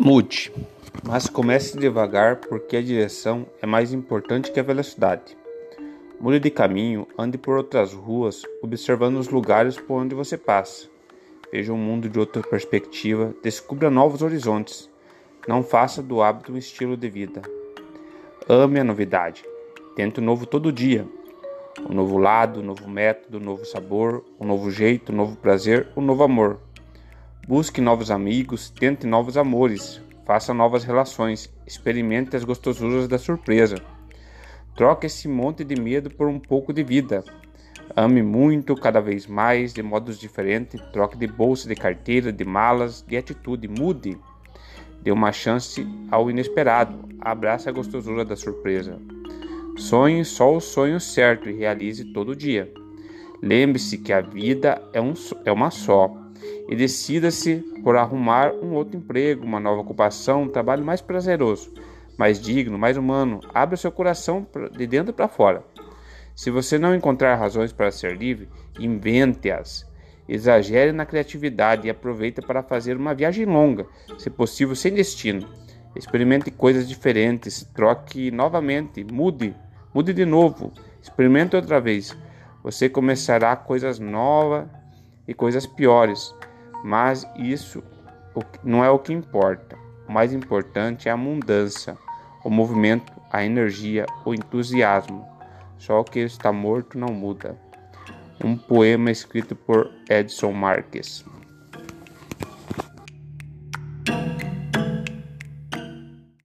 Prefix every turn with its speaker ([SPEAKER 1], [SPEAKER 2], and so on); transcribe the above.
[SPEAKER 1] Mude, mas comece devagar porque a direção é mais importante que a velocidade. Mude de caminho, ande por outras ruas, observando os lugares por onde você passa. Veja o mundo de outra perspectiva, descubra novos horizontes. Não faça do hábito um estilo de vida. Ame a novidade. Tente o novo todo dia. Um novo lado, um novo método, um novo sabor, um novo jeito, um novo prazer, um novo amor. Busque novos amigos, tente novos amores, faça novas relações, experimente as gostosuras da surpresa. Troque esse monte de medo por um pouco de vida. Ame muito, cada vez mais, de modos diferentes. Troque de bolsa, de carteira, de malas, de atitude. Mude. Dê uma chance ao inesperado. Abrace a gostosura da surpresa. Sonhe só o sonho certo e realize todo dia. Lembre-se que a vida é, um, é uma só e decida-se por arrumar um outro emprego, uma nova ocupação, um trabalho mais prazeroso, mais digno, mais humano. Abra seu coração de dentro para fora. Se você não encontrar razões para ser livre, invente-as. Exagere na criatividade e aproveite para fazer uma viagem longa, se possível sem destino. Experimente coisas diferentes, troque novamente, mude, mude de novo, experimente outra vez. Você começará coisas novas e coisas piores. Mas isso não é o que importa. O mais importante é a mudança, o movimento, a energia, o entusiasmo. Só o que está morto não muda. Um poema escrito por Edson Marques.